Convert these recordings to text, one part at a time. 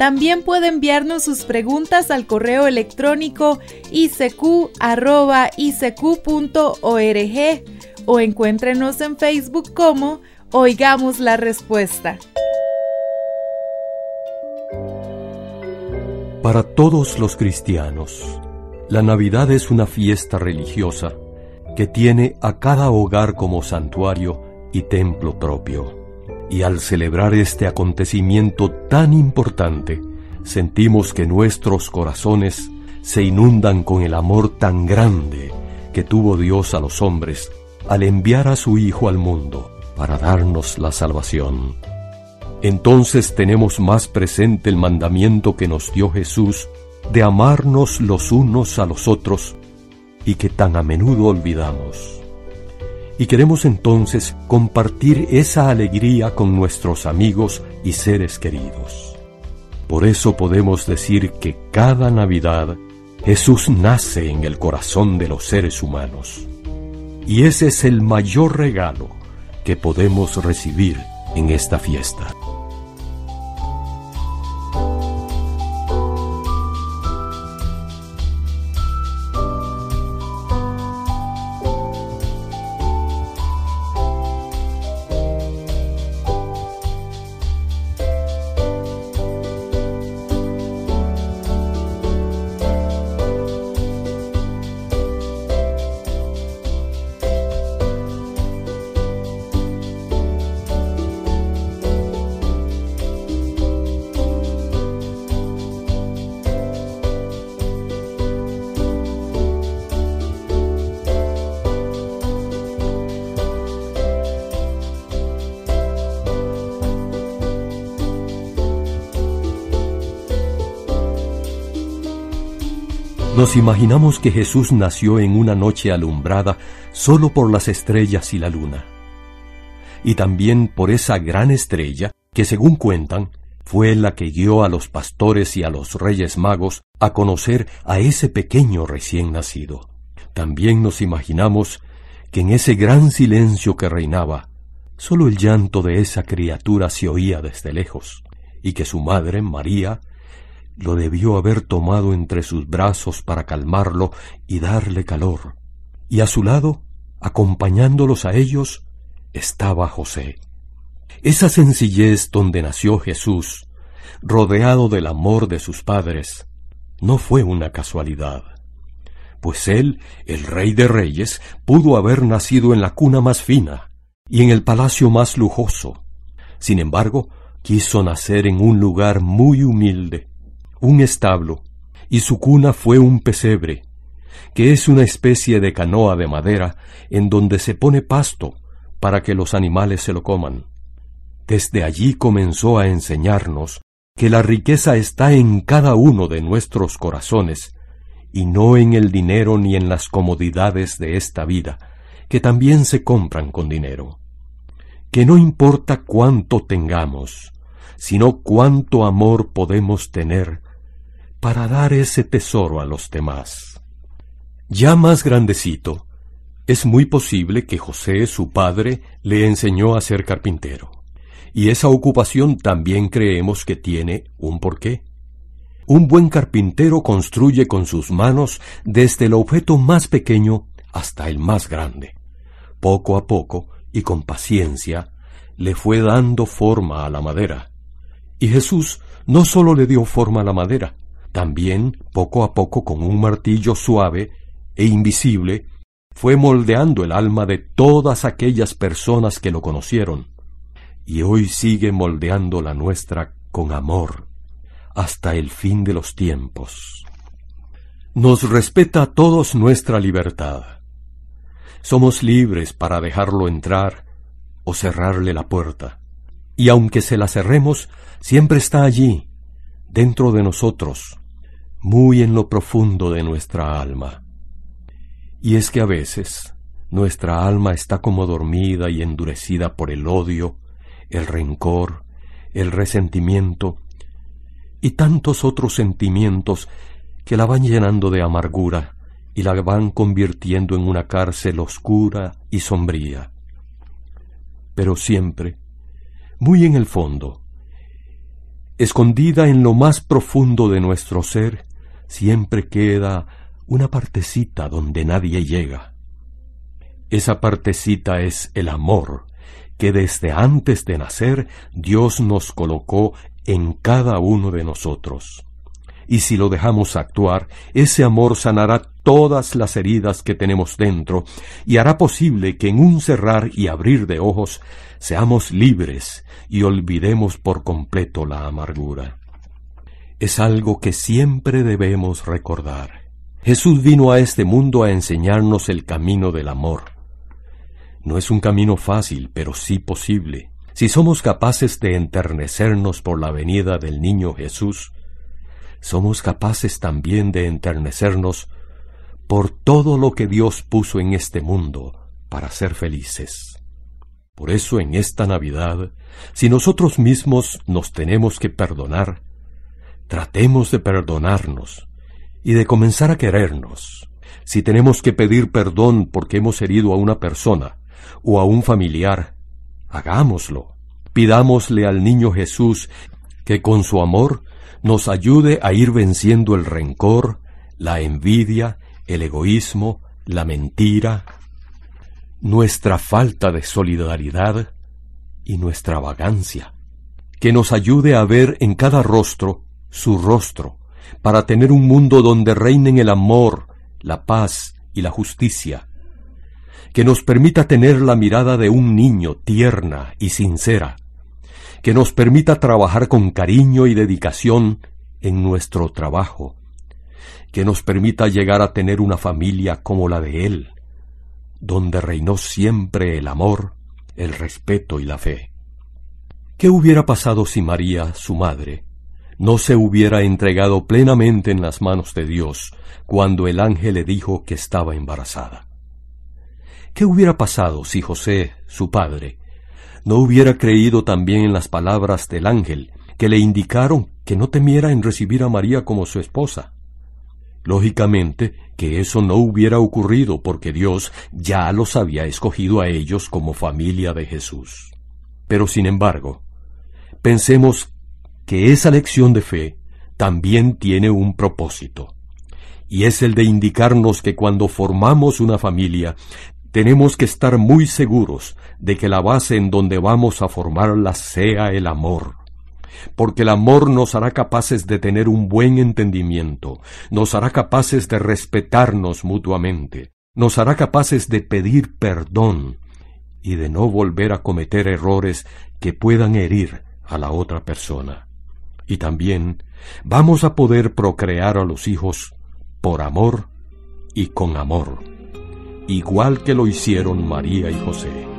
También puede enviarnos sus preguntas al correo electrónico icq.org o encuéntrenos en Facebook como Oigamos la Respuesta. Para todos los cristianos, la Navidad es una fiesta religiosa que tiene a cada hogar como santuario y templo propio. Y al celebrar este acontecimiento tan importante, sentimos que nuestros corazones se inundan con el amor tan grande que tuvo Dios a los hombres al enviar a su Hijo al mundo para darnos la salvación. Entonces tenemos más presente el mandamiento que nos dio Jesús de amarnos los unos a los otros y que tan a menudo olvidamos. Y queremos entonces compartir esa alegría con nuestros amigos y seres queridos. Por eso podemos decir que cada Navidad Jesús nace en el corazón de los seres humanos. Y ese es el mayor regalo que podemos recibir en esta fiesta. Nos imaginamos que Jesús nació en una noche alumbrada solo por las estrellas y la luna. Y también por esa gran estrella que, según cuentan, fue la que guió a los pastores y a los reyes magos a conocer a ese pequeño recién nacido. También nos imaginamos que en ese gran silencio que reinaba, solo el llanto de esa criatura se oía desde lejos, y que su madre, María, lo debió haber tomado entre sus brazos para calmarlo y darle calor. Y a su lado, acompañándolos a ellos, estaba José. Esa sencillez donde nació Jesús, rodeado del amor de sus padres, no fue una casualidad, pues él, el rey de reyes, pudo haber nacido en la cuna más fina y en el palacio más lujoso. Sin embargo, quiso nacer en un lugar muy humilde, un establo, y su cuna fue un pesebre, que es una especie de canoa de madera en donde se pone pasto para que los animales se lo coman. Desde allí comenzó a enseñarnos que la riqueza está en cada uno de nuestros corazones, y no en el dinero ni en las comodidades de esta vida, que también se compran con dinero. Que no importa cuánto tengamos, sino cuánto amor podemos tener para dar ese tesoro a los demás. Ya más grandecito, es muy posible que José, su padre, le enseñó a ser carpintero. Y esa ocupación también creemos que tiene un porqué. Un buen carpintero construye con sus manos desde el objeto más pequeño hasta el más grande. Poco a poco y con paciencia le fue dando forma a la madera. Y Jesús no sólo le dio forma a la madera, también, poco a poco, con un martillo suave e invisible, fue moldeando el alma de todas aquellas personas que lo conocieron. y hoy sigue moldeando la nuestra con amor hasta el fin de los tiempos. Nos respeta a todos nuestra libertad. Somos libres para dejarlo entrar o cerrarle la puerta. Y aunque se la cerremos, siempre está allí, dentro de nosotros, muy en lo profundo de nuestra alma. Y es que a veces nuestra alma está como dormida y endurecida por el odio, el rencor, el resentimiento y tantos otros sentimientos que la van llenando de amargura y la van convirtiendo en una cárcel oscura y sombría. Pero siempre, muy en el fondo, escondida en lo más profundo de nuestro ser, siempre queda una partecita donde nadie llega. Esa partecita es el amor, que desde antes de nacer Dios nos colocó en cada uno de nosotros. Y si lo dejamos actuar, ese amor sanará todas las heridas que tenemos dentro y hará posible que en un cerrar y abrir de ojos seamos libres y olvidemos por completo la amargura. Es algo que siempre debemos recordar. Jesús vino a este mundo a enseñarnos el camino del amor. No es un camino fácil, pero sí posible. Si somos capaces de enternecernos por la venida del niño Jesús, somos capaces también de enternecernos por todo lo que Dios puso en este mundo para ser felices. Por eso en esta Navidad, si nosotros mismos nos tenemos que perdonar, tratemos de perdonarnos y de comenzar a querernos. Si tenemos que pedir perdón porque hemos herido a una persona o a un familiar, hagámoslo. Pidámosle al niño Jesús que con su amor nos ayude a ir venciendo el rencor, la envidia, el egoísmo, la mentira, nuestra falta de solidaridad y nuestra vagancia. Que nos ayude a ver en cada rostro su rostro, para tener un mundo donde reinen el amor, la paz y la justicia. Que nos permita tener la mirada de un niño tierna y sincera, que nos permita trabajar con cariño y dedicación en nuestro trabajo, que nos permita llegar a tener una familia como la de Él, donde reinó siempre el amor, el respeto y la fe. ¿Qué hubiera pasado si María, su madre, no se hubiera entregado plenamente en las manos de Dios cuando el ángel le dijo que estaba embarazada? ¿Qué hubiera pasado si José, su padre, no hubiera creído también en las palabras del ángel que le indicaron que no temiera en recibir a María como su esposa. Lógicamente que eso no hubiera ocurrido porque Dios ya los había escogido a ellos como familia de Jesús. Pero sin embargo, pensemos que esa lección de fe también tiene un propósito, y es el de indicarnos que cuando formamos una familia tenemos que estar muy seguros de que la base en donde vamos a formarla sea el amor. Porque el amor nos hará capaces de tener un buen entendimiento, nos hará capaces de respetarnos mutuamente, nos hará capaces de pedir perdón y de no volver a cometer errores que puedan herir a la otra persona. Y también vamos a poder procrear a los hijos por amor y con amor igual que lo hicieron María y José.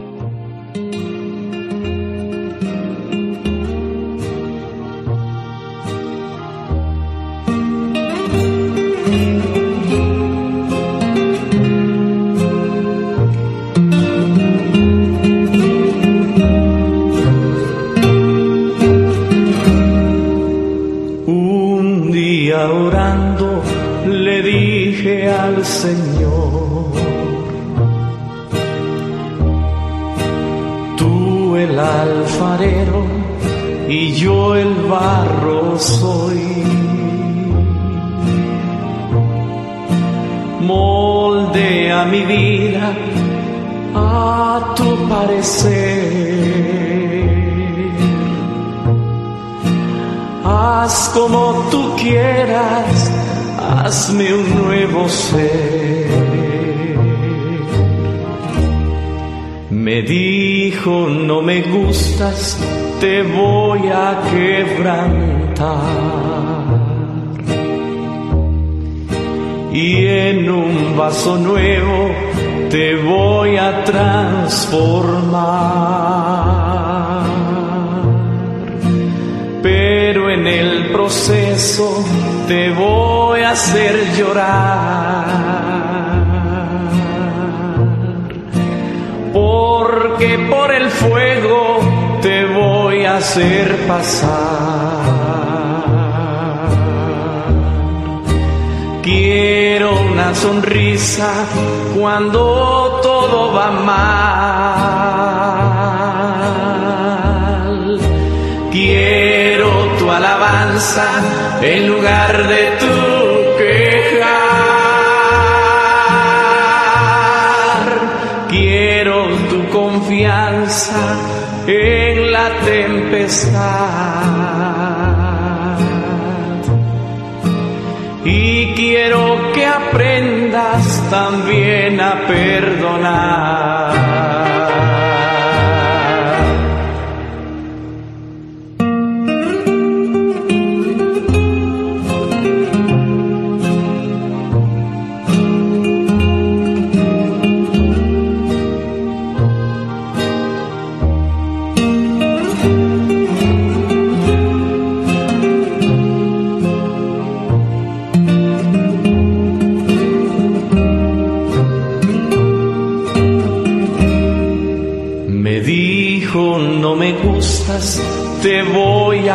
Haz como tú quieras, hazme un nuevo ser Me dijo, no me gustas, te voy a quebrantar. Y en un vaso nuevo te voy a transformar. Proceso te voy a hacer llorar. Porque por el fuego te voy a hacer pasar. Quiero una sonrisa cuando todo va mal. En lugar de tu quejar. Quiero tu confianza en la tempestad. Y quiero que aprendas también a perdonar.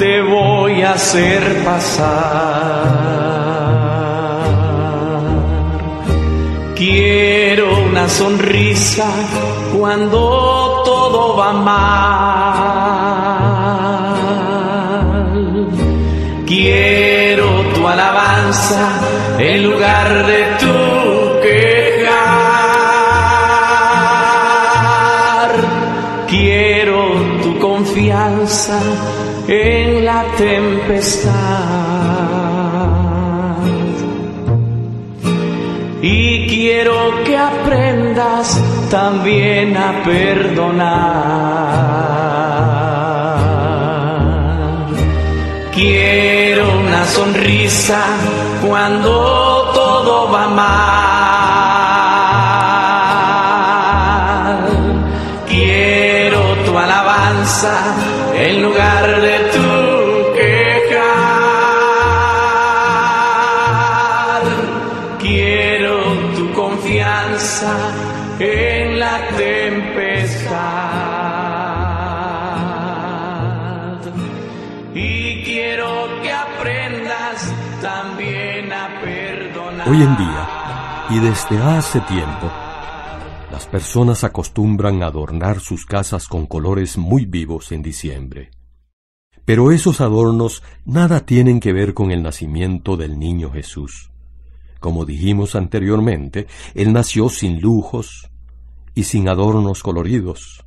te voy a hacer pasar. Quiero una sonrisa cuando todo va mal. Quiero tu alabanza en lugar de tu quejar. Quiero tu confianza en la tempestad. Y quiero que aprendas también a perdonar. Quiero una sonrisa cuando todo va mal. Quiero tu alabanza en lugar Hoy en día, y desde hace tiempo, las personas acostumbran adornar sus casas con colores muy vivos en diciembre. Pero esos adornos nada tienen que ver con el nacimiento del niño Jesús. Como dijimos anteriormente, Él nació sin lujos y sin adornos coloridos.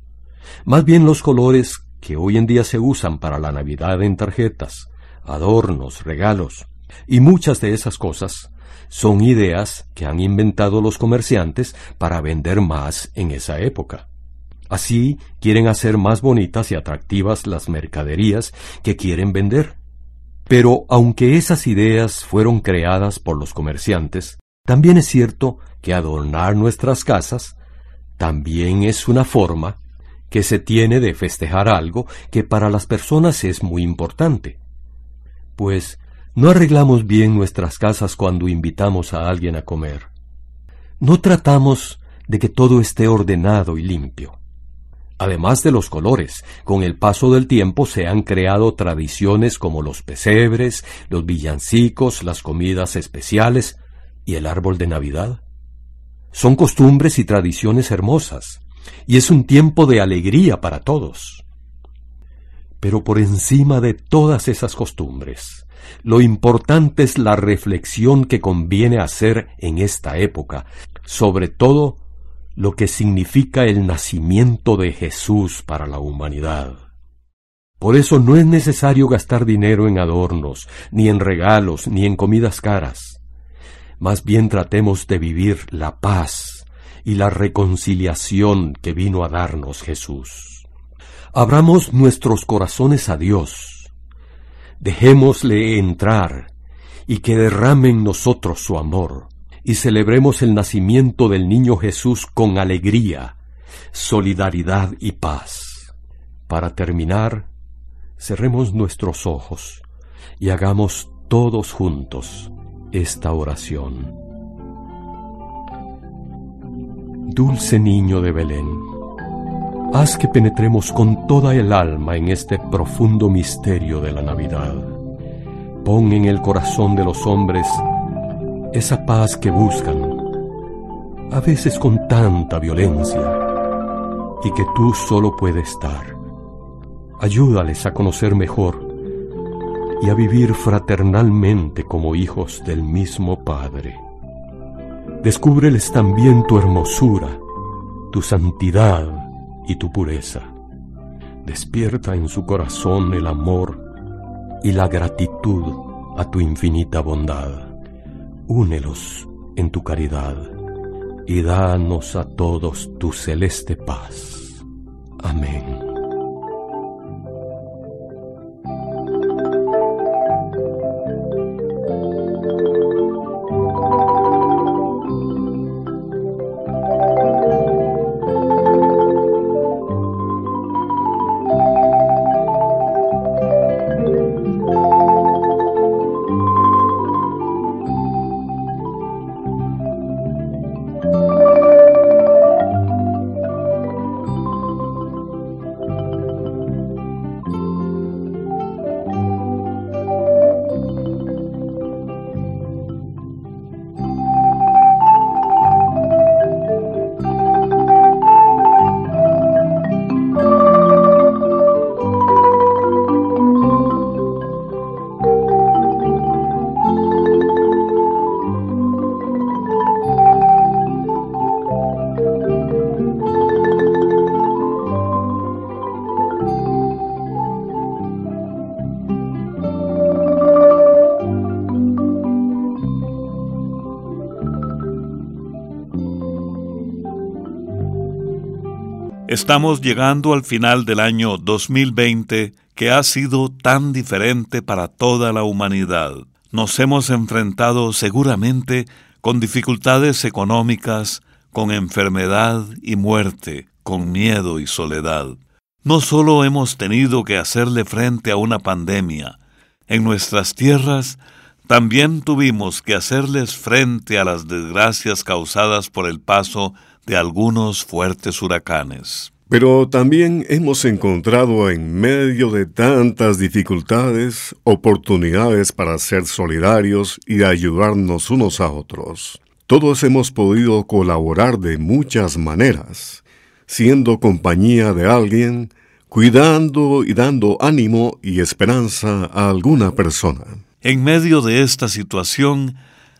Más bien los colores que hoy en día se usan para la Navidad en tarjetas, adornos, regalos, y muchas de esas cosas son ideas que han inventado los comerciantes para vender más en esa época. Así quieren hacer más bonitas y atractivas las mercaderías que quieren vender. Pero aunque esas ideas fueron creadas por los comerciantes, también es cierto que adornar nuestras casas también es una forma que se tiene de festejar algo que para las personas es muy importante. Pues no arreglamos bien nuestras casas cuando invitamos a alguien a comer. No tratamos de que todo esté ordenado y limpio. Además de los colores, con el paso del tiempo se han creado tradiciones como los pesebres, los villancicos, las comidas especiales y el árbol de Navidad. Son costumbres y tradiciones hermosas, y es un tiempo de alegría para todos. Pero por encima de todas esas costumbres, lo importante es la reflexión que conviene hacer en esta época, sobre todo lo que significa el nacimiento de Jesús para la humanidad. Por eso no es necesario gastar dinero en adornos, ni en regalos, ni en comidas caras. Más bien tratemos de vivir la paz y la reconciliación que vino a darnos Jesús. Abramos nuestros corazones a Dios. Dejémosle entrar y que derrame en nosotros su amor y celebremos el nacimiento del niño Jesús con alegría, solidaridad y paz. Para terminar, cerremos nuestros ojos y hagamos todos juntos esta oración. Dulce niño de Belén, haz que penetremos con toda el alma en este profundo misterio de la Navidad. Pon en el corazón de los hombres esa paz que buscan, a veces con tanta violencia, y que tú solo puedes dar. Ayúdales a conocer mejor y a vivir fraternalmente como hijos del mismo Padre. Descúbreles también tu hermosura, tu santidad y tu pureza. Despierta en su corazón el amor y la gratitud a tu infinita bondad únelos en tu caridad y danos a todos tu celeste paz. Amén. Estamos llegando al final del año 2020 que ha sido tan diferente para toda la humanidad. Nos hemos enfrentado seguramente con dificultades económicas, con enfermedad y muerte, con miedo y soledad. No solo hemos tenido que hacerle frente a una pandemia, en nuestras tierras también tuvimos que hacerles frente a las desgracias causadas por el paso de algunos fuertes huracanes. Pero también hemos encontrado en medio de tantas dificultades oportunidades para ser solidarios y ayudarnos unos a otros. Todos hemos podido colaborar de muchas maneras, siendo compañía de alguien, cuidando y dando ánimo y esperanza a alguna persona. En medio de esta situación,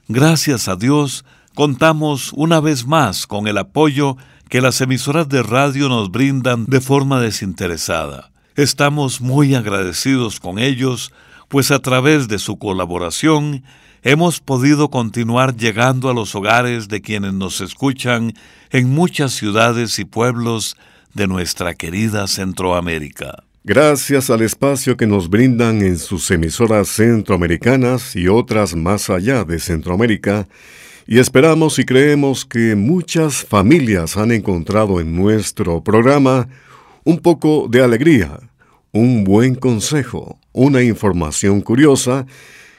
gracias a Dios, contamos una vez más con el apoyo que las emisoras de radio nos brindan de forma desinteresada. Estamos muy agradecidos con ellos, pues a través de su colaboración hemos podido continuar llegando a los hogares de quienes nos escuchan en muchas ciudades y pueblos de nuestra querida Centroamérica. Gracias al espacio que nos brindan en sus emisoras centroamericanas y otras más allá de Centroamérica, y esperamos y creemos que muchas familias han encontrado en nuestro programa un poco de alegría, un buen consejo, una información curiosa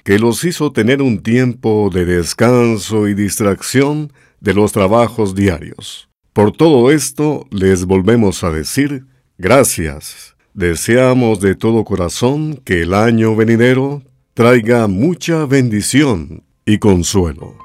que los hizo tener un tiempo de descanso y distracción de los trabajos diarios. Por todo esto les volvemos a decir gracias. Deseamos de todo corazón que el año venidero traiga mucha bendición y consuelo.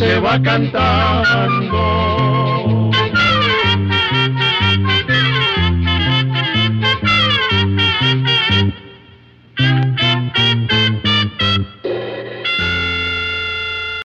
se va cantando